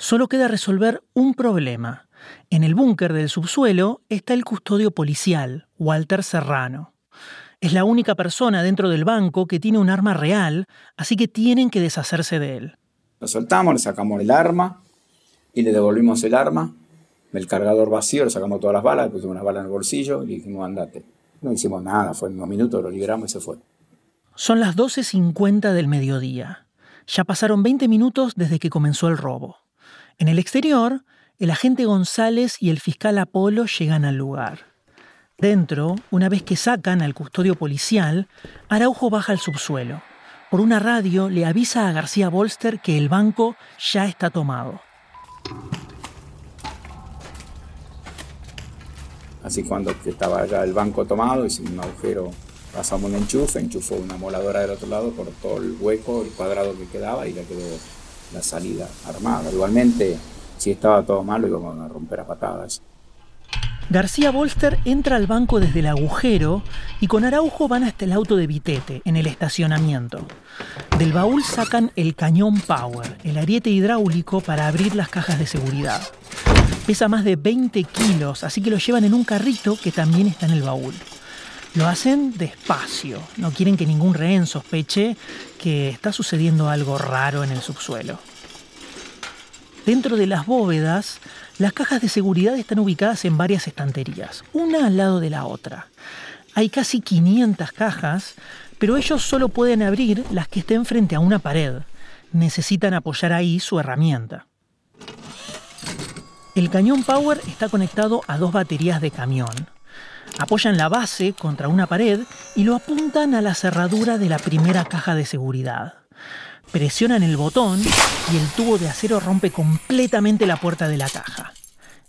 Solo queda resolver un problema. En el búnker del subsuelo está el custodio policial, Walter Serrano. Es la única persona dentro del banco que tiene un arma real, así que tienen que deshacerse de él. Lo soltamos, le sacamos el arma y le devolvimos el arma. El cargador vacío, le sacamos todas las balas, le pusimos una bala en el bolsillo y le dijimos, andate. No hicimos nada, fue en unos minutos, lo liberamos y se fue. Son las 12.50 del mediodía. Ya pasaron 20 minutos desde que comenzó el robo. En el exterior, el agente González y el fiscal Apolo llegan al lugar. Dentro, una vez que sacan al custodio policial, Araujo baja al subsuelo. Por una radio le avisa a García Bolster que el banco ya está tomado. Así cuando estaba ya el banco tomado, hicimos un agujero, pasamos un enchufe, enchufó una moladora del otro lado, cortó el hueco, el cuadrado que quedaba y ya quedó la salida armada. Igualmente, si estaba todo malo, íbamos a romper a patadas. García Bolster entra al banco desde el agujero y con Araujo van hasta el auto de Vitete, en el estacionamiento. Del baúl sacan el cañón Power, el ariete hidráulico para abrir las cajas de seguridad. Pesa más de 20 kilos, así que lo llevan en un carrito que también está en el baúl. Lo hacen despacio, no quieren que ningún rehén sospeche que está sucediendo algo raro en el subsuelo. Dentro de las bóvedas, las cajas de seguridad están ubicadas en varias estanterías, una al lado de la otra. Hay casi 500 cajas, pero ellos solo pueden abrir las que estén frente a una pared. Necesitan apoyar ahí su herramienta. El cañón Power está conectado a dos baterías de camión. Apoyan la base contra una pared y lo apuntan a la cerradura de la primera caja de seguridad. Presionan el botón y el tubo de acero rompe completamente la puerta de la caja.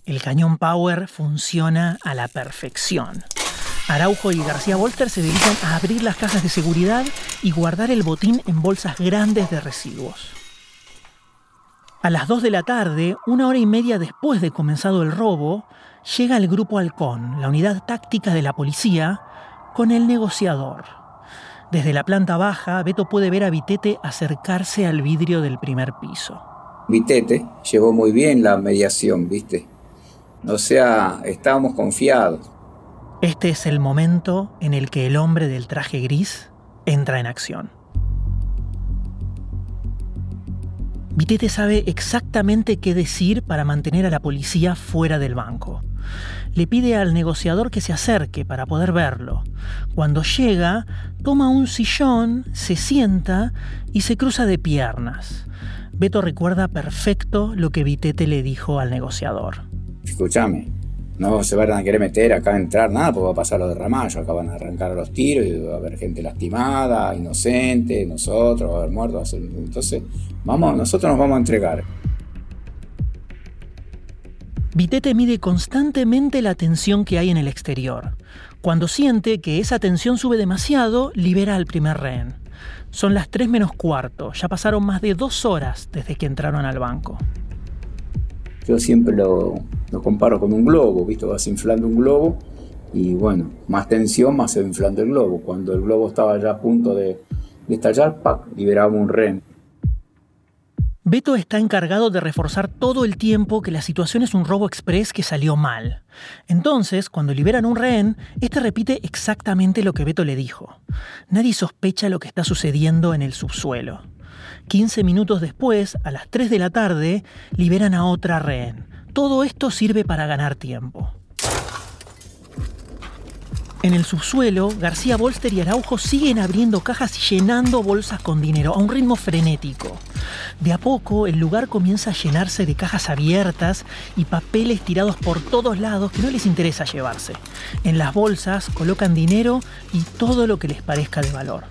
El cañón Power funciona a la perfección. Araujo y García Volter se dedican a abrir las cajas de seguridad y guardar el botín en bolsas grandes de residuos. A las 2 de la tarde, una hora y media después de comenzado el robo, llega el Grupo Halcón, la unidad táctica de la policía, con el negociador. Desde la planta baja, Beto puede ver a Vitete acercarse al vidrio del primer piso. Vitete llevó muy bien la mediación, ¿viste? O sea, estábamos confiados. Este es el momento en el que el hombre del traje gris entra en acción. Vitete sabe exactamente qué decir para mantener a la policía fuera del banco le pide al negociador que se acerque para poder verlo. Cuando llega, toma un sillón, se sienta y se cruza de piernas. Beto recuerda perfecto lo que Vitete le dijo al negociador. Escúchame, no se van a querer meter acá entrar nada porque va a pasar lo de Ramallo. Acá van a arrancar los tiros y va a haber gente lastimada, inocente, nosotros, va a haber muertos. Entonces, vamos, nosotros nos vamos a entregar. Vitete mide constantemente la tensión que hay en el exterior. Cuando siente que esa tensión sube demasiado, libera al primer rehén. Son las 3 menos cuarto, ya pasaron más de dos horas desde que entraron al banco. Yo siempre lo, comparo con un globo, ¿viste? Vas inflando un globo y bueno, más tensión, más se va inflando el globo. Cuando el globo estaba ya a punto de, estallar, ¡pac! liberamos un rehén. Beto está encargado de reforzar todo el tiempo que la situación es un robo express que salió mal. Entonces, cuando liberan un rehén, este repite exactamente lo que Beto le dijo. Nadie sospecha lo que está sucediendo en el subsuelo. 15 minutos después, a las 3 de la tarde, liberan a otra rehén. Todo esto sirve para ganar tiempo. En el subsuelo, García Bolster y Araujo siguen abriendo cajas y llenando bolsas con dinero a un ritmo frenético. De a poco, el lugar comienza a llenarse de cajas abiertas y papeles tirados por todos lados que no les interesa llevarse. En las bolsas colocan dinero y todo lo que les parezca de valor.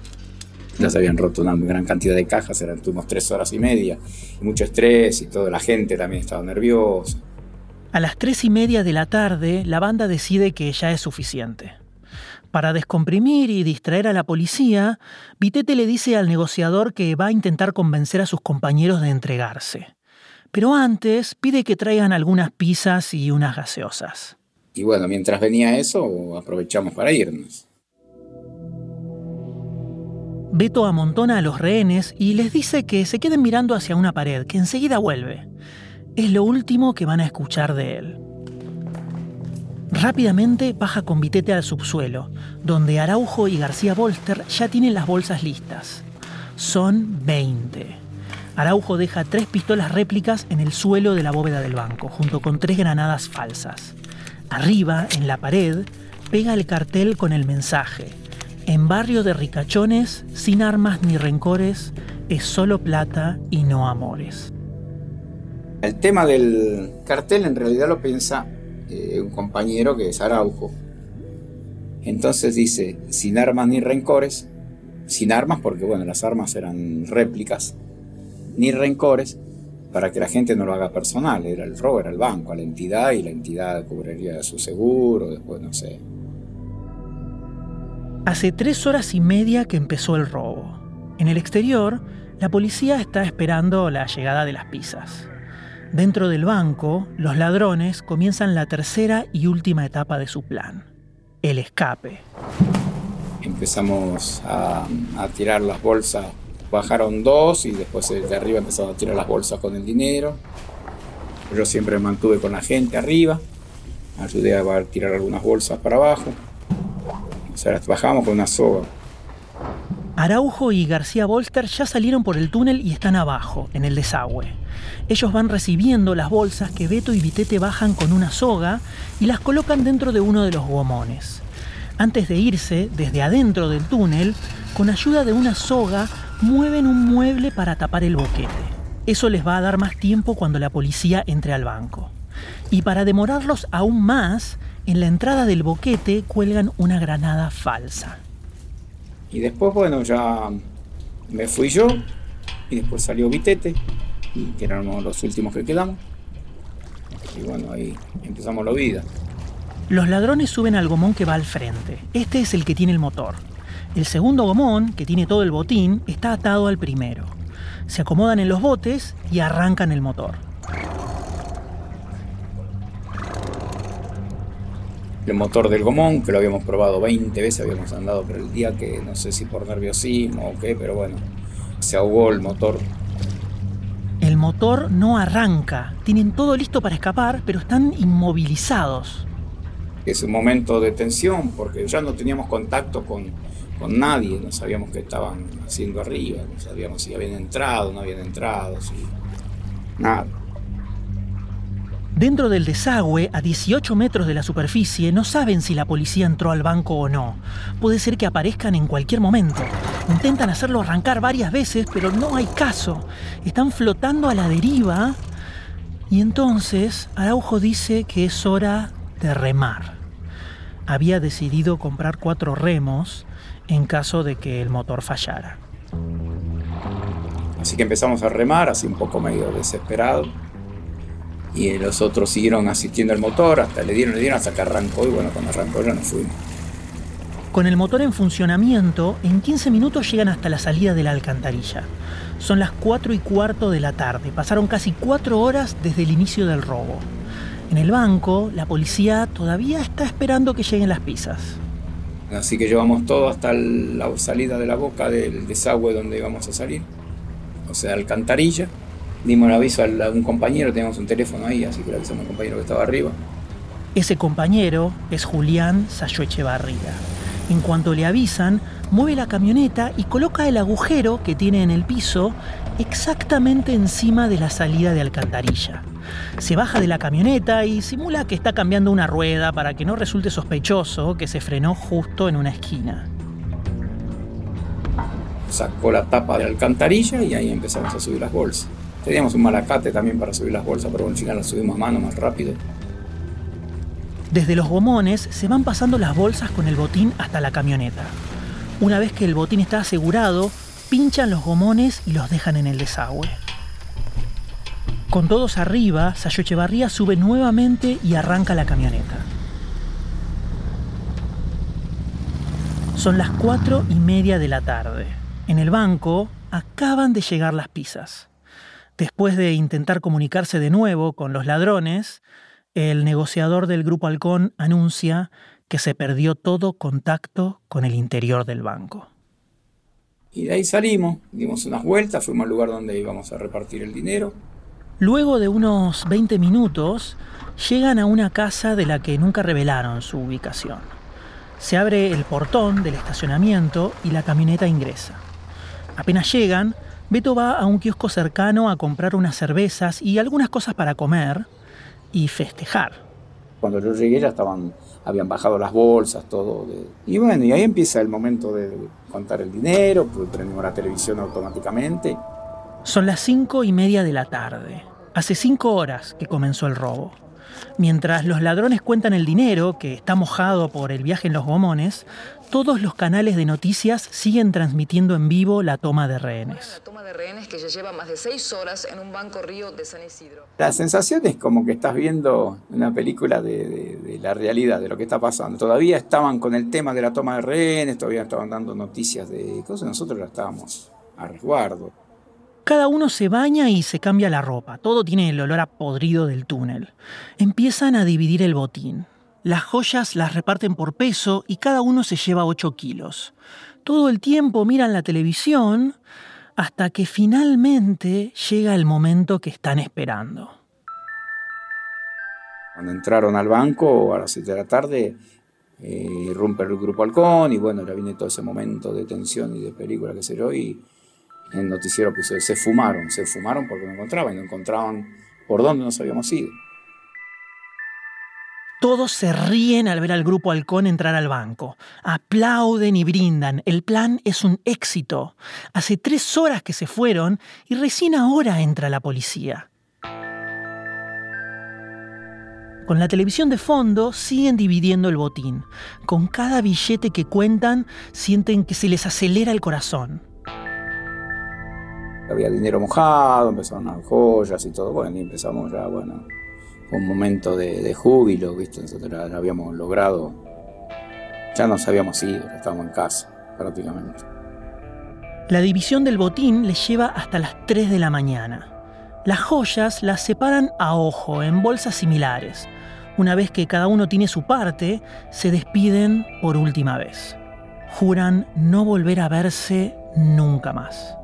Ya se habían roto una gran cantidad de cajas, eran unos tres horas y media. Mucho estrés y toda la gente también estaba nerviosa. A las tres y media de la tarde, la banda decide que ya es suficiente. Para descomprimir y distraer a la policía, Vitete le dice al negociador que va a intentar convencer a sus compañeros de entregarse. Pero antes pide que traigan algunas pizzas y unas gaseosas. Y bueno, mientras venía eso, aprovechamos para irnos. Beto amontona a los rehenes y les dice que se queden mirando hacia una pared, que enseguida vuelve. Es lo último que van a escuchar de él. Rápidamente baja con Vitete al subsuelo, donde Araujo y García Bolster ya tienen las bolsas listas. Son 20. Araujo deja tres pistolas réplicas en el suelo de la bóveda del banco, junto con tres granadas falsas. Arriba, en la pared, pega el cartel con el mensaje. En barrio de ricachones, sin armas ni rencores, es solo plata y no amores. El tema del cartel en realidad lo piensa eh, un compañero que es Araujo. Entonces dice, sin armas ni rencores, sin armas porque bueno, las armas eran réplicas, ni rencores, para que la gente no lo haga personal, era el robo, era el banco, a la entidad y la entidad cubriría su seguro, después no sé. Hace tres horas y media que empezó el robo. En el exterior, la policía está esperando la llegada de las pizzas. Dentro del banco, los ladrones comienzan la tercera y última etapa de su plan, el escape. Empezamos a, tirar las bolsas, bajaron dos y después de arriba empezaron a tirar las bolsas con el dinero. Yo siempre me mantuve con la gente arriba, ayudé a tirar algunas bolsas para abajo. Sea, las bajamos con una soga. Araujo y García Bolster ya salieron por el túnel y están abajo, en el desagüe. Ellos van recibiendo las bolsas que Beto y Vitete bajan con una soga y las colocan dentro de uno de los gomones. Antes de irse, desde adentro del túnel, con ayuda de una soga, mueven un mueble para tapar el boquete. Eso les va a dar más tiempo cuando la policía entre al banco. Y para demorarlos aún más, en la entrada del boquete cuelgan una granada falsa. Y después, bueno, ya me fui yo y después salió Vitete que éramos los últimos que quedamos. Y bueno, ahí empezamos la vida. Los ladrones suben al gomón que va al frente. Este es el que tiene el motor. El segundo gomón, que tiene todo el botín, está atado al primero. Se acomodan en los botes y arrancan el motor. El motor del gomón, que lo habíamos probado 20 veces, habíamos andado por el día, que no sé si por nerviosismo o qué, pero bueno, se ahogó el motor el motor no arranca. Tienen todo listo para escapar, pero están inmovilizados. Es un momento de tensión porque ya no teníamos contacto con, con nadie, no sabíamos qué estaban haciendo arriba, no sabíamos si habían entrado, no habían entrado, si... nada. Dentro del desagüe, a 18 metros de la superficie, no saben si la policía entró al banco o no. Puede ser que aparezcan en cualquier momento. Intentan hacerlo arrancar varias veces, pero no hay caso. Están flotando a la deriva. Y entonces Araujo dice que es hora de remar. Había decidido comprar cuatro remos en caso de que el motor fallara. Así que empezamos a remar, así un poco medio desesperado y los otros siguieron asistiendo al motor, hasta le dieron, le dieron hasta que arrancó y bueno, cuando arrancó ya nos fuimos. Con el motor en funcionamiento, en 15 minutos llegan hasta la salida de la alcantarilla. Son las 4 y cuarto de la tarde, pasaron casi 4 horas desde el inicio del robo. En el banco, la policía todavía está esperando que lleguen las pizzas. Así que llevamos todo hasta la salida de la boca del desagüe donde íbamos a salir, o sea, alcantarilla dimos el aviso a un compañero, teníamos un teléfono ahí, así que le avisamos al compañero que estaba arriba. Ese compañero es Julián Sayo Echevarría. En cuanto le avisan, mueve la camioneta y coloca el agujero que tiene en el piso exactamente encima de la salida de alcantarilla. Se baja de la camioneta y simula que está cambiando una rueda para que no resulte sospechoso que se frenó justo en una esquina. Sacó la tapa de la alcantarilla y ahí empezamos a subir las bolsas. Teníamos un malacate también para subir las bolsas, pero al final las subimos a mano más rápido. Desde los gomones se van pasando las bolsas con el botín hasta la camioneta. Una vez que el botín está asegurado, pinchan los gomones y los dejan en el desagüe. Con todos arriba, Sayo Echevarría sube nuevamente y arranca la camioneta. Son las cuatro y media de la tarde. En el banco acaban de llegar las pizzas. Después de intentar comunicarse de nuevo con los ladrones, el negociador del Grupo Halcón anuncia que se perdió todo contacto con el interior del banco. Y de ahí salimos, dimos unas vueltas, fuimos al lugar donde íbamos a repartir el dinero. Luego de unos 20 minutos, llegan a una casa de la que nunca revelaron su ubicación. Se abre el portón del estacionamiento y la camioneta ingresa. Apenas llegan, Beto va a un kiosco cercano a comprar unas cervezas y algunas cosas para comer y festejar. Cuando yo llegué ya estaban, habían bajado las bolsas, todo. y bueno, y ahí empieza el momento de contar el dinero, pues prendimos la televisión automáticamente. Son las cinco y media de la tarde. Hace cinco horas que comenzó el robo. Mientras los ladrones cuentan el dinero, que está mojado por el viaje en los gomones, todos los canales de noticias siguen transmitiendo en vivo la toma de rehenes. La toma de rehenes que ya lleva más de seis horas en un banco río de San Isidro. La sensación es como que estás viendo una película de, de, la realidad, de lo que está pasando. Todavía estaban con el tema de la toma de rehenes, todavía estaban dando noticias de cosas, nosotros la estábamos a resguardo. Cada uno se baña y se cambia la ropa. Todo tiene el olor a podrido del túnel. Empiezan a dividir el botín. Las joyas las reparten por peso y cada uno se lleva 8 kilos. Todo el tiempo miran la televisión hasta que finalmente llega el momento que están esperando. Cuando entraron al banco a las 7 de la tarde, eh, rompe el grupo Halcón y bueno, ya viene todo ese momento de tensión y de película que se yo y el noticiero pues se fumaron, se fumaron porque no encontraban no encontraban por dónde nos habíamos ido. Todos se ríen al ver al grupo halcón entrar al banco. Aplauden y brindan. El plan es un éxito. Hace tres horas que se fueron y recién ahora entra la policía. Con la televisión de fondo siguen dividiendo el botín. Con cada billete que cuentan sienten que se les acelera el corazón. Había dinero mojado, empezaron a joyas y todo. Bueno, y empezamos ya, bueno, un momento de, júbilo, ¿viste? Nosotros ya, habíamos logrado, ya nos habíamos ido, estábamos en casa prácticamente. La división del botín les lleva hasta las 3 de la mañana. Las joyas las separan a ojo en bolsas similares. Una vez que cada uno tiene su parte, se despiden por última vez. Juran no volver a verse nunca más.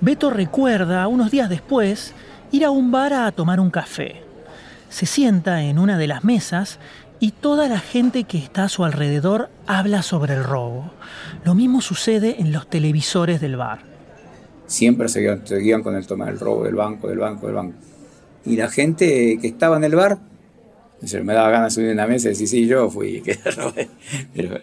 Beto recuerda, unos días después, ir a un bar a tomar un café. Se sienta en una de las mesas y toda la gente que está a su alrededor habla sobre el robo. Lo mismo sucede en los televisores del bar. Siempre seguían, con el tema del robo del banco, del banco, del banco. Y la gente que estaba en el bar, me daba ganas de subir en la mesa y decir, sí, yo fui, que robé. Pero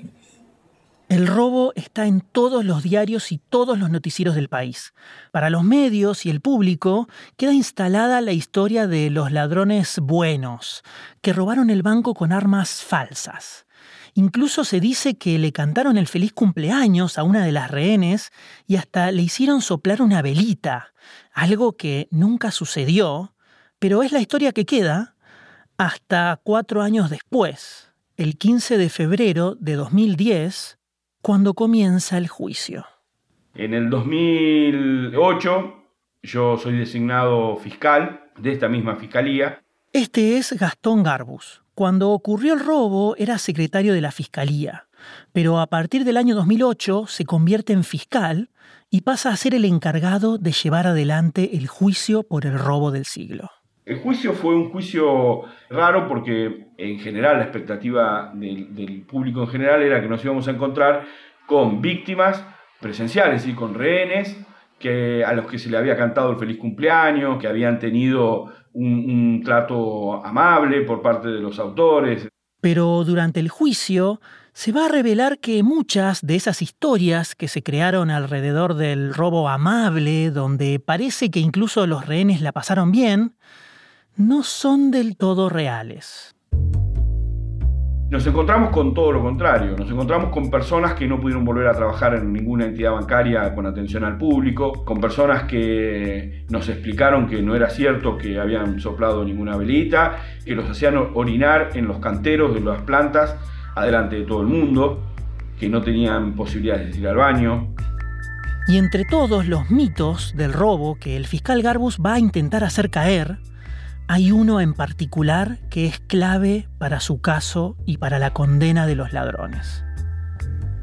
el robo está en todos los diarios y todos los noticieros del país. Para los medios y el público queda instalada la historia de los ladrones buenos, que robaron el banco con armas falsas. Incluso se dice que le cantaron el feliz cumpleaños a una de las rehenes y hasta le hicieron soplar una velita, algo que nunca sucedió, pero es la historia que queda hasta cuatro años después, el 15 de febrero de 2010, cuando comienza el juicio. En el 2008 yo soy designado fiscal de esta misma fiscalía. Este es Gastón Garbus. Cuando ocurrió el robo era secretario de la fiscalía, pero a partir del año 2008 se convierte en fiscal y pasa a ser el encargado de llevar adelante el juicio por el robo del siglo. El juicio fue un juicio raro porque en general la expectativa del, público en general era que nos íbamos a encontrar con víctimas presenciales y con rehenes que, a los que se le había cantado el feliz cumpleaños, que habían tenido un trato amable por parte de los autores. Pero durante el juicio se va a revelar que muchas de esas historias que se crearon alrededor del robo amable, donde parece que incluso los rehenes la pasaron bien, no son del todo reales. Nos encontramos con todo lo contrario, nos encontramos con personas que no pudieron volver a trabajar en ninguna entidad bancaria con atención al público, con personas que nos explicaron que no era cierto que habían soplado ninguna velita, que los hacían orinar en los canteros de las plantas adelante de todo el mundo, que no tenían posibilidades de ir al baño. Y entre todos los mitos del robo que el fiscal Garbus va a intentar hacer caer, hay uno en particular que es clave para su caso y para la condena de los ladrones.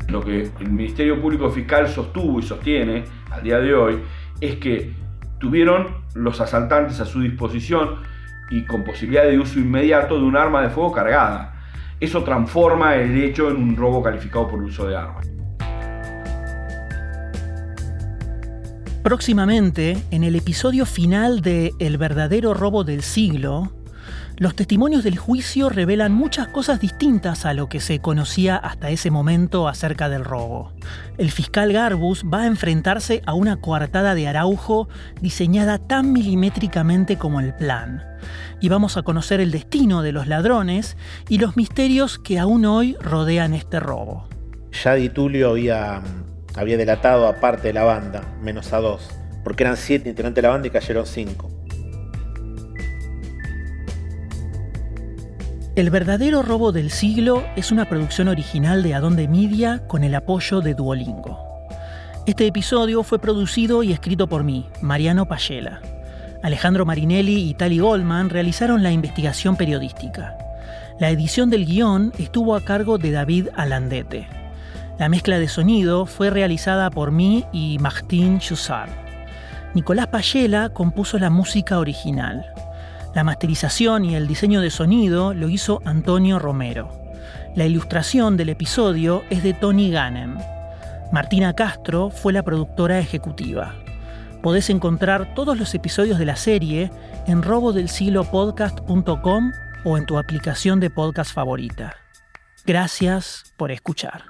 Lo que el Ministerio Público Fiscal sostuvo y sostiene al día de hoy es que tuvieron los asaltantes a su disposición y con posibilidad de uso inmediato de un arma de fuego cargada. Eso transforma el hecho en un robo calificado por uso de armas. Próximamente, en el episodio final de El verdadero robo del siglo, Los testimonios del juicio revelan muchas cosas distintas a lo que se conocía hasta ese momento acerca del robo. El fiscal Garbus va a enfrentarse a una coartada de Araujo diseñada tan milimétricamente como el plan. Y vamos a conocer el destino de los ladrones y los misterios que aún hoy rodean este robo. Ya Di Tulio había, había delatado a parte de la banda, menos a dos, porque eran siete integrantes de la banda y cayeron cinco. El verdadero robo del siglo es una producción original de Adonde Media con el apoyo de Duolingo. Este episodio fue producido y escrito por mí, Mariano Payela. Alejandro Marinelli y Tali Goldman realizaron la investigación periodística. La edición del guion estuvo a cargo de David Alandete. La mezcla de sonido fue realizada por mí y Martín Chussard. Nicolás Payela compuso la música original. La masterización y el diseño de sonido lo hizo Antonio Romero. La ilustración del episodio es de Tony Ganem. Martina Castro fue la productora ejecutiva. Podés encontrar todos los episodios de la serie en robodelsiglopodcast.com o en tu aplicación de podcast favorita. Gracias por escuchar.